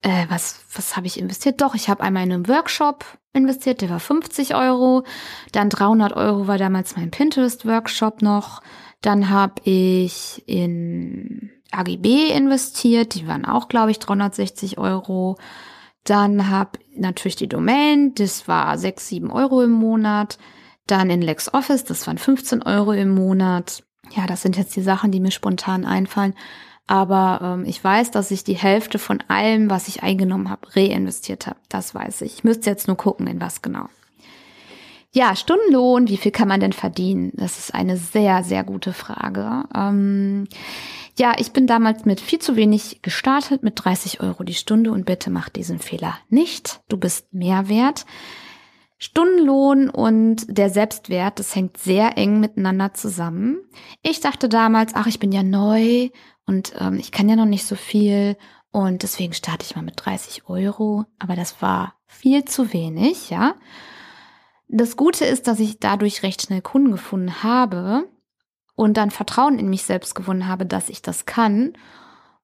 äh, was, was habe ich investiert? Doch, ich habe einmal in einem Workshop investiert, der war 50 Euro. Dann 300 Euro war damals mein Pinterest-Workshop noch. Dann habe ich in AGB investiert, die waren auch, glaube ich, 360 Euro. Dann habe natürlich die Domain, das war 6, 7 Euro im Monat. Dann in LexOffice, das waren 15 Euro im Monat. Ja, das sind jetzt die Sachen, die mir spontan einfallen. Aber ähm, ich weiß, dass ich die Hälfte von allem, was ich eingenommen habe, reinvestiert habe. Das weiß ich. Ich müsste jetzt nur gucken, in was genau. Ja, Stundenlohn, wie viel kann man denn verdienen? Das ist eine sehr, sehr gute Frage. Ähm, ja, ich bin damals mit viel zu wenig gestartet, mit 30 Euro die Stunde und bitte mach diesen Fehler nicht. Du bist mehr wert. Stundenlohn und der Selbstwert, das hängt sehr eng miteinander zusammen. Ich dachte damals, ach, ich bin ja neu und ähm, ich kann ja noch nicht so viel und deswegen starte ich mal mit 30 Euro. Aber das war viel zu wenig, ja. Das Gute ist, dass ich dadurch recht schnell Kunden gefunden habe und dann Vertrauen in mich selbst gewonnen habe, dass ich das kann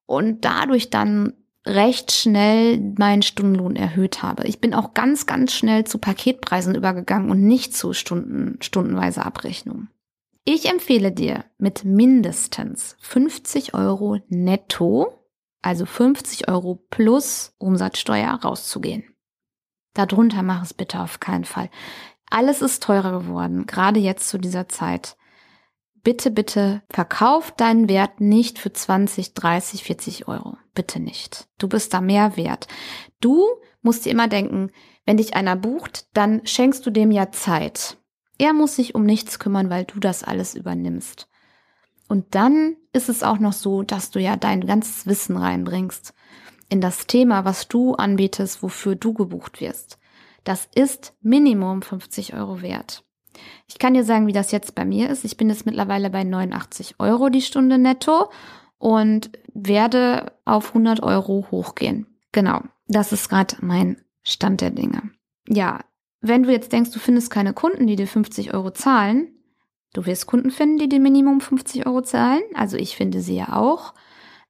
und dadurch dann recht schnell meinen Stundenlohn erhöht habe. Ich bin auch ganz, ganz schnell zu Paketpreisen übergegangen und nicht zu Stunden, stundenweise Abrechnung. Ich empfehle dir mit mindestens 50 Euro netto, also 50 Euro plus Umsatzsteuer rauszugehen. Darunter mach es bitte auf keinen Fall. Alles ist teurer geworden, gerade jetzt zu dieser Zeit bitte, bitte verkauf deinen Wert nicht für 20, 30, 40 Euro. Bitte nicht. Du bist da mehr wert. Du musst dir immer denken, wenn dich einer bucht, dann schenkst du dem ja Zeit. Er muss sich um nichts kümmern, weil du das alles übernimmst. Und dann ist es auch noch so, dass du ja dein ganzes Wissen reinbringst in das Thema, was du anbietest, wofür du gebucht wirst. Das ist Minimum 50 Euro wert. Ich kann dir sagen, wie das jetzt bei mir ist. Ich bin jetzt mittlerweile bei 89 Euro die Stunde netto und werde auf 100 Euro hochgehen. Genau, das ist gerade mein Stand der Dinge. Ja, wenn du jetzt denkst, du findest keine Kunden, die dir 50 Euro zahlen, du wirst Kunden finden, die dir Minimum 50 Euro zahlen. Also ich finde sie ja auch.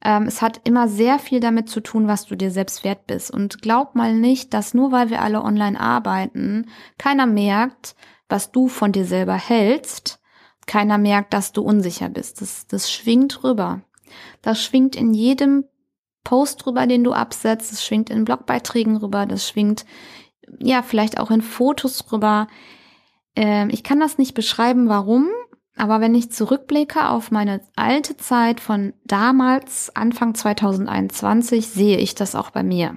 Ähm, es hat immer sehr viel damit zu tun, was du dir selbst wert bist. Und glaub mal nicht, dass nur weil wir alle online arbeiten, keiner merkt, was du von dir selber hältst, keiner merkt, dass du unsicher bist. Das, das schwingt rüber. Das schwingt in jedem Post rüber, den du absetzt. Das schwingt in Blogbeiträgen rüber. Das schwingt, ja, vielleicht auch in Fotos rüber. Ähm, ich kann das nicht beschreiben, warum. Aber wenn ich zurückblicke auf meine alte Zeit von damals, Anfang 2021, sehe ich das auch bei mir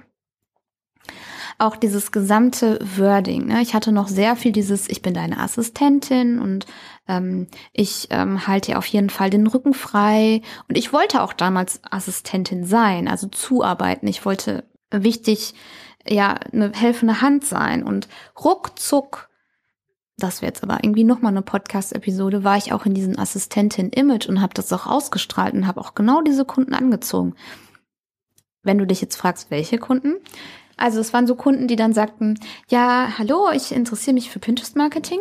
auch dieses gesamte Wording. Ne? Ich hatte noch sehr viel dieses, ich bin deine Assistentin und ähm, ich ähm, halte dir auf jeden Fall den Rücken frei. Und ich wollte auch damals Assistentin sein, also zuarbeiten. Ich wollte wichtig, ja, eine helfende Hand sein. Und ruckzuck, das wäre jetzt aber irgendwie nochmal eine Podcast-Episode, war ich auch in diesem Assistentin-Image und habe das auch ausgestrahlt und habe auch genau diese Kunden angezogen. Wenn du dich jetzt fragst, welche Kunden, also es waren so Kunden, die dann sagten, ja, hallo, ich interessiere mich für Pinterest-Marketing.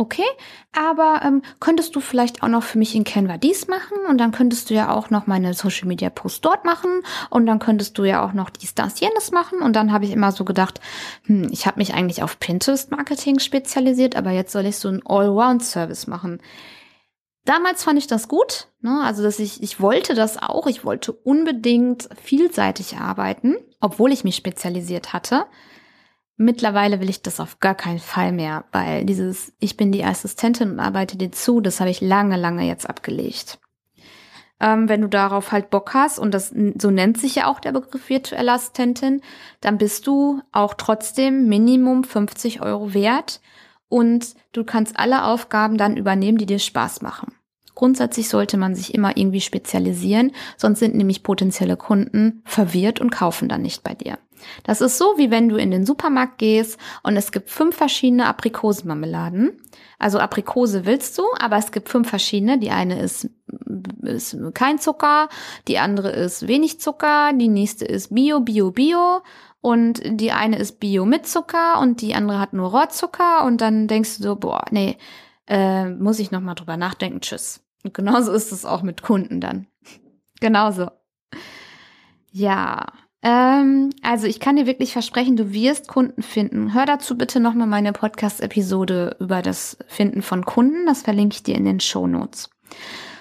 Okay, aber ähm, könntest du vielleicht auch noch für mich in Canva dies machen und dann könntest du ja auch noch meine Social Media Post dort machen und dann könntest du ja auch noch dies, das, jenes machen und dann habe ich immer so gedacht, hm, ich habe mich eigentlich auf Pinterest Marketing spezialisiert, aber jetzt soll ich so einen Allround Service machen. Damals fand ich das gut, ne? also dass ich, ich wollte das auch, ich wollte unbedingt vielseitig arbeiten, obwohl ich mich spezialisiert hatte. Mittlerweile will ich das auf gar keinen Fall mehr, weil dieses Ich bin die Assistentin und arbeite dir zu, das habe ich lange, lange jetzt abgelegt. Ähm, wenn du darauf halt Bock hast, und das so nennt sich ja auch der Begriff virtuelle Assistentin, dann bist du auch trotzdem Minimum 50 Euro wert und du kannst alle Aufgaben dann übernehmen, die dir Spaß machen. Grundsätzlich sollte man sich immer irgendwie spezialisieren, sonst sind nämlich potenzielle Kunden verwirrt und kaufen dann nicht bei dir. Das ist so, wie wenn du in den Supermarkt gehst und es gibt fünf verschiedene Aprikosenmarmeladen. Also Aprikose willst du, aber es gibt fünf verschiedene. Die eine ist, ist kein Zucker, die andere ist wenig Zucker, die nächste ist Bio, Bio, Bio und die eine ist Bio mit Zucker und die andere hat nur Rohrzucker und dann denkst du so, boah, nee, äh, muss ich nochmal drüber nachdenken, tschüss. Und genauso ist es auch mit Kunden dann. genauso. Ja, ähm, also ich kann dir wirklich versprechen, du wirst Kunden finden. Hör dazu bitte nochmal meine Podcast-Episode über das Finden von Kunden. Das verlinke ich dir in den Show Notes.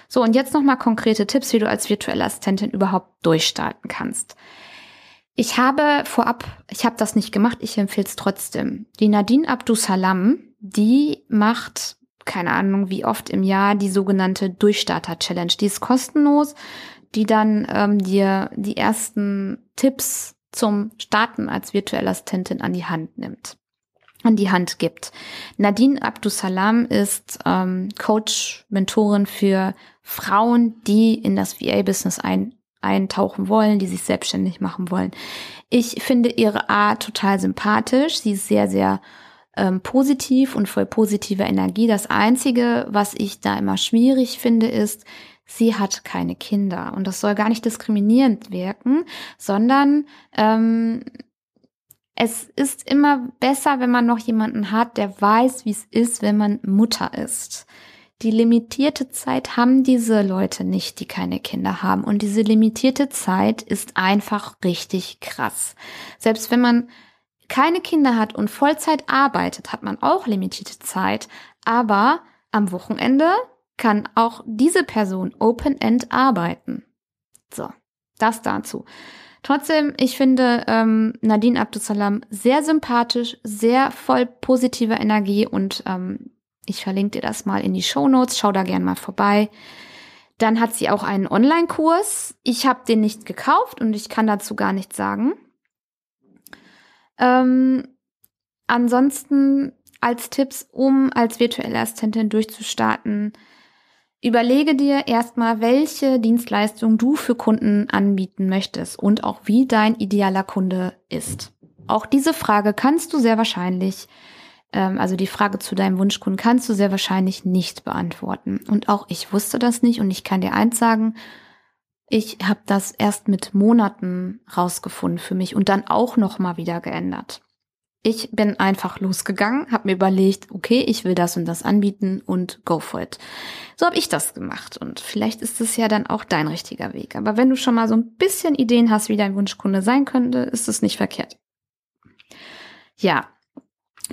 So, und jetzt nochmal konkrete Tipps, wie du als virtuelle Assistentin überhaupt durchstarten kannst. Ich habe vorab, ich habe das nicht gemacht, ich empfehle es trotzdem. Die Nadine Abdusalam, die macht, keine Ahnung, wie oft im Jahr die sogenannte Durchstarter-Challenge. Die ist kostenlos die dann ähm, dir die ersten Tipps zum Starten als virtuelle Assistentin an die Hand nimmt, an die Hand gibt. Nadine Abdusalam ist ähm, Coach, Mentorin für Frauen, die in das VA-Business ein, eintauchen wollen, die sich selbstständig machen wollen. Ich finde ihre Art total sympathisch. Sie ist sehr, sehr ähm, positiv und voll positiver Energie. Das Einzige, was ich da immer schwierig finde, ist, sie hat keine Kinder. Und das soll gar nicht diskriminierend wirken, sondern ähm, es ist immer besser, wenn man noch jemanden hat, der weiß, wie es ist, wenn man Mutter ist. Die limitierte Zeit haben diese Leute nicht, die keine Kinder haben. Und diese limitierte Zeit ist einfach richtig krass. Selbst wenn man keine Kinder hat und Vollzeit arbeitet, hat man auch limitierte Zeit. Aber am Wochenende kann auch diese Person Open-End arbeiten. So, das dazu. Trotzdem, ich finde ähm, Nadine Abdusalam sehr sympathisch, sehr voll positiver Energie und ähm, ich verlinke dir das mal in die Show Notes. Schau da gern mal vorbei. Dann hat sie auch einen Online-Kurs. Ich habe den nicht gekauft und ich kann dazu gar nichts sagen. Ähm, ansonsten als Tipps, um als virtuelle Assistentin durchzustarten, Überlege dir erstmal, welche Dienstleistung du für Kunden anbieten möchtest und auch wie dein idealer Kunde ist. Auch diese Frage kannst du sehr wahrscheinlich, ähm, also die Frage zu deinem Wunschkunden kannst du sehr wahrscheinlich nicht beantworten. Und auch ich wusste das nicht und ich kann dir eins sagen, ich habe das erst mit Monaten rausgefunden für mich und dann auch noch mal wieder geändert. Ich bin einfach losgegangen, habe mir überlegt, okay, ich will das und das anbieten und go for it. So habe ich das gemacht und vielleicht ist es ja dann auch dein richtiger Weg. Aber wenn du schon mal so ein bisschen Ideen hast, wie dein Wunschkunde sein könnte, ist es nicht verkehrt. Ja,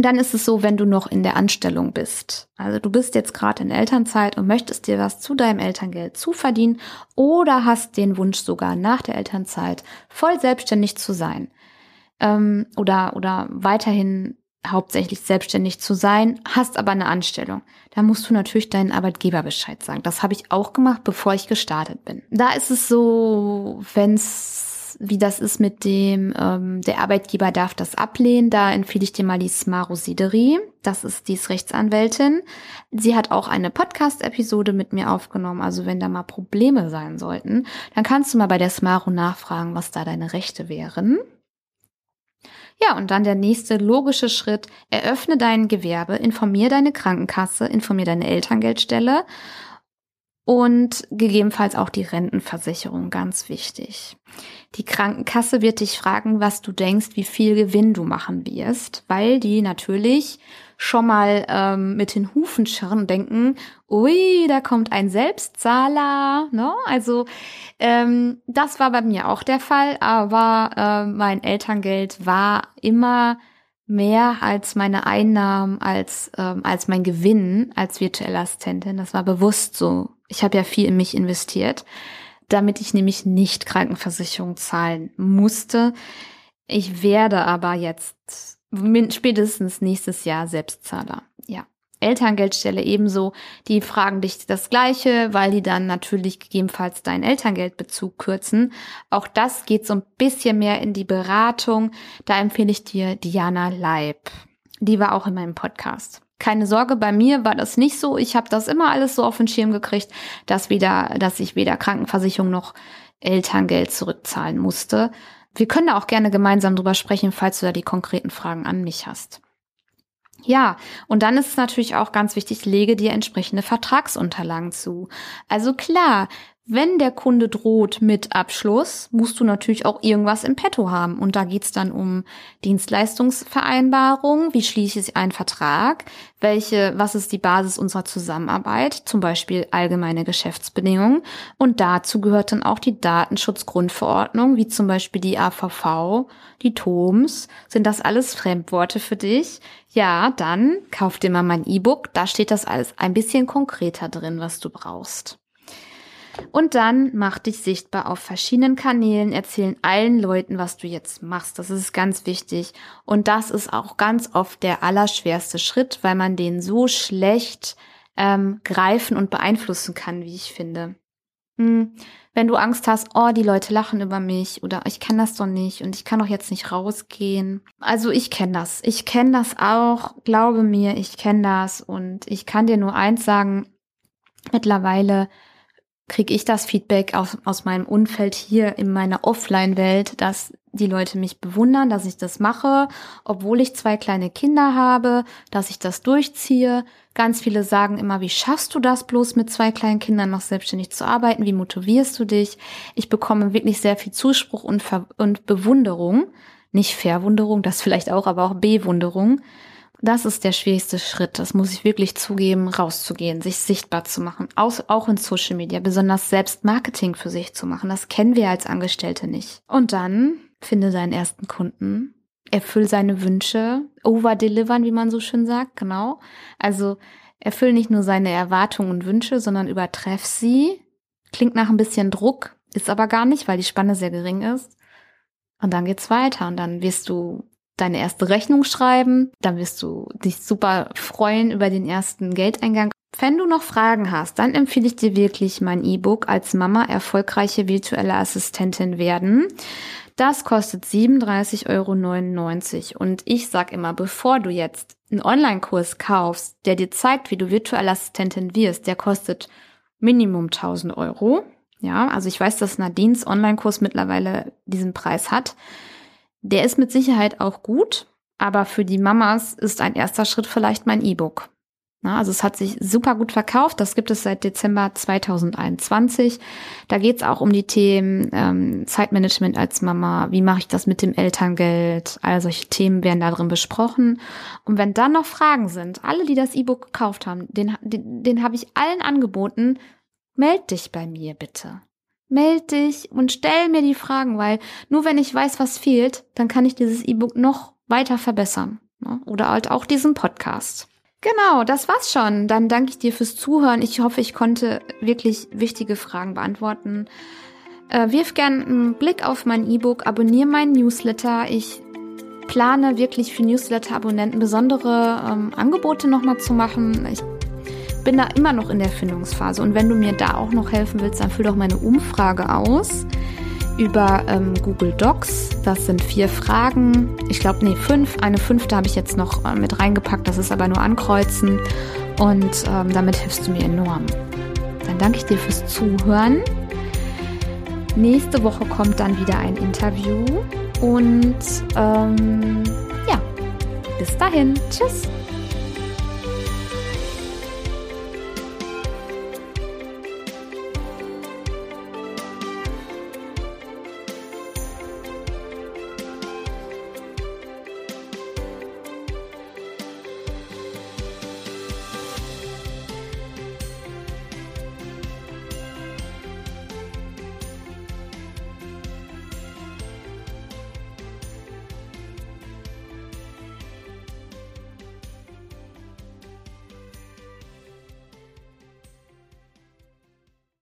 dann ist es so, wenn du noch in der Anstellung bist. Also du bist jetzt gerade in Elternzeit und möchtest dir was zu deinem Elterngeld zuverdienen oder hast den Wunsch sogar nach der Elternzeit voll selbstständig zu sein ähm, oder, oder weiterhin hauptsächlich selbstständig zu sein, hast aber eine Anstellung. Da musst du natürlich deinen Arbeitgeber Bescheid sagen. Das habe ich auch gemacht, bevor ich gestartet bin. Da ist es so, wie das ist mit dem, ähm, der Arbeitgeber darf das ablehnen, da empfehle ich dir mal die Smaro Sideri. Das ist, die Rechtsanwältin. Sie hat auch eine Podcast-Episode mit mir aufgenommen. Also wenn da mal Probleme sein sollten, dann kannst du mal bei der Smaro nachfragen, was da deine Rechte wären. Ja, und dann der nächste logische Schritt, eröffne dein Gewerbe, informier deine Krankenkasse, informier deine Elterngeldstelle und gegebenenfalls auch die Rentenversicherung, ganz wichtig. Die Krankenkasse wird dich fragen, was du denkst, wie viel Gewinn du machen wirst, weil die natürlich schon mal ähm, mit den Hufen scharren und denken, ui, da kommt ein Selbstzahler. Ne? Also ähm, das war bei mir auch der Fall, aber äh, mein Elterngeld war immer mehr als meine Einnahmen, als, ähm, als mein Gewinn als virtuelle Assistentin. Das war bewusst so. Ich habe ja viel in mich investiert, damit ich nämlich nicht Krankenversicherung zahlen musste. Ich werde aber jetzt spätestens nächstes Jahr Selbstzahler. Ja. Elterngeldstelle ebenso, die fragen dich das Gleiche, weil die dann natürlich gegebenenfalls deinen Elterngeldbezug kürzen. Auch das geht so ein bisschen mehr in die Beratung. Da empfehle ich dir Diana Leib. Die war auch in meinem Podcast. Keine Sorge, bei mir war das nicht so. Ich habe das immer alles so auf den Schirm gekriegt, dass weder, dass ich weder Krankenversicherung noch Elterngeld zurückzahlen musste. wir können da auch gerne gemeinsam drüber sprechen, falls du da die konkreten Fragen an mich hast. Ja, und dann ist es natürlich auch ganz wichtig, lege dir entsprechende Vertragsunterlagen zu. Also klar, wenn der Kunde droht mit Abschluss, musst du natürlich auch irgendwas im Petto haben. Und da geht's dann um Dienstleistungsvereinbarung, wie schließe ich einen Vertrag, welche, was ist die Basis unserer Zusammenarbeit, zum Beispiel allgemeine Geschäftsbedingungen. Und dazu gehört dann auch die Datenschutzgrundverordnung, wie zum Beispiel die AVV, die TOMS. Sind das alles Fremdworte für dich? Ja, dann kauf dir mal mein E-Book. Da steht das alles ein bisschen konkreter drin, was du brauchst. Und dann mach dich sichtbar auf verschiedenen Kanälen, erzählen allen Leuten, was du jetzt machst. Das ist ganz wichtig. Und das ist auch ganz oft der allerschwerste Schritt, weil man den so schlecht ähm, greifen und beeinflussen kann, wie ich finde. Hm. Wenn du Angst hast, oh, die Leute lachen über mich oder ich kann das doch nicht und ich kann doch jetzt nicht rausgehen. Also ich kenne das. Ich kenne das auch. Glaube mir, ich kenne das. Und ich kann dir nur eins sagen. Mittlerweile kriege ich das Feedback aus, aus meinem Umfeld hier in meiner Offline-Welt, dass die Leute mich bewundern, dass ich das mache, obwohl ich zwei kleine Kinder habe, dass ich das durchziehe. Ganz viele sagen immer, wie schaffst du das bloß mit zwei kleinen Kindern noch selbstständig zu arbeiten? Wie motivierst du dich? Ich bekomme wirklich sehr viel Zuspruch und, Ver und Bewunderung. Nicht Verwunderung, das vielleicht auch, aber auch Bewunderung. Das ist der schwierigste Schritt, das muss ich wirklich zugeben, rauszugehen, sich sichtbar zu machen, auch in Social Media, besonders selbst Marketing für sich zu machen. Das kennen wir als Angestellte nicht. Und dann finde deinen ersten Kunden, erfüll seine Wünsche, overdelivern, wie man so schön sagt, genau. Also erfüll nicht nur seine Erwartungen und Wünsche, sondern übertreff sie. Klingt nach ein bisschen Druck, ist aber gar nicht, weil die Spanne sehr gering ist. Und dann geht's weiter und dann wirst du deine erste Rechnung schreiben. Dann wirst du dich super freuen über den ersten Geldeingang. Wenn du noch Fragen hast, dann empfehle ich dir wirklich mein E-Book als Mama erfolgreiche virtuelle Assistentin werden. Das kostet 37,99 Euro. Und ich sag immer, bevor du jetzt einen Online-Kurs kaufst, der dir zeigt, wie du virtuelle Assistentin wirst, der kostet Minimum 1000 Euro. Ja, also ich weiß, dass Nadines Online-Kurs mittlerweile diesen Preis hat. Der ist mit Sicherheit auch gut, aber für die Mamas ist ein erster Schritt vielleicht mein E-Book. Also es hat sich super gut verkauft. Das gibt es seit Dezember 2021. Da geht es auch um die Themen ähm, Zeitmanagement als Mama. Wie mache ich das mit dem Elterngeld? All solche Themen werden da drin besprochen. Und wenn dann noch Fragen sind, alle, die das E-Book gekauft haben, den, den, den habe ich allen angeboten. Meld dich bei mir bitte. Meld dich und stell mir die Fragen, weil nur wenn ich weiß, was fehlt, dann kann ich dieses E-Book noch weiter verbessern. Ne? Oder halt auch diesen Podcast. Genau, das war's schon. Dann danke ich dir fürs Zuhören. Ich hoffe, ich konnte wirklich wichtige Fragen beantworten. Äh, wirf gern einen Blick auf mein E-Book, abonniere meinen Newsletter. Ich plane wirklich für Newsletter-Abonnenten besondere ähm, Angebote nochmal zu machen. Ich bin da immer noch in der Findungsphase. Und wenn du mir da auch noch helfen willst, dann füll doch meine Umfrage aus über ähm, Google Docs. Das sind vier Fragen. Ich glaube, nee, fünf. Eine fünfte habe ich jetzt noch äh, mit reingepackt. Das ist aber nur ankreuzen. Und ähm, damit hilfst du mir enorm. Dann danke ich dir fürs Zuhören. Nächste Woche kommt dann wieder ein Interview. Und ähm, ja, bis dahin. Tschüss.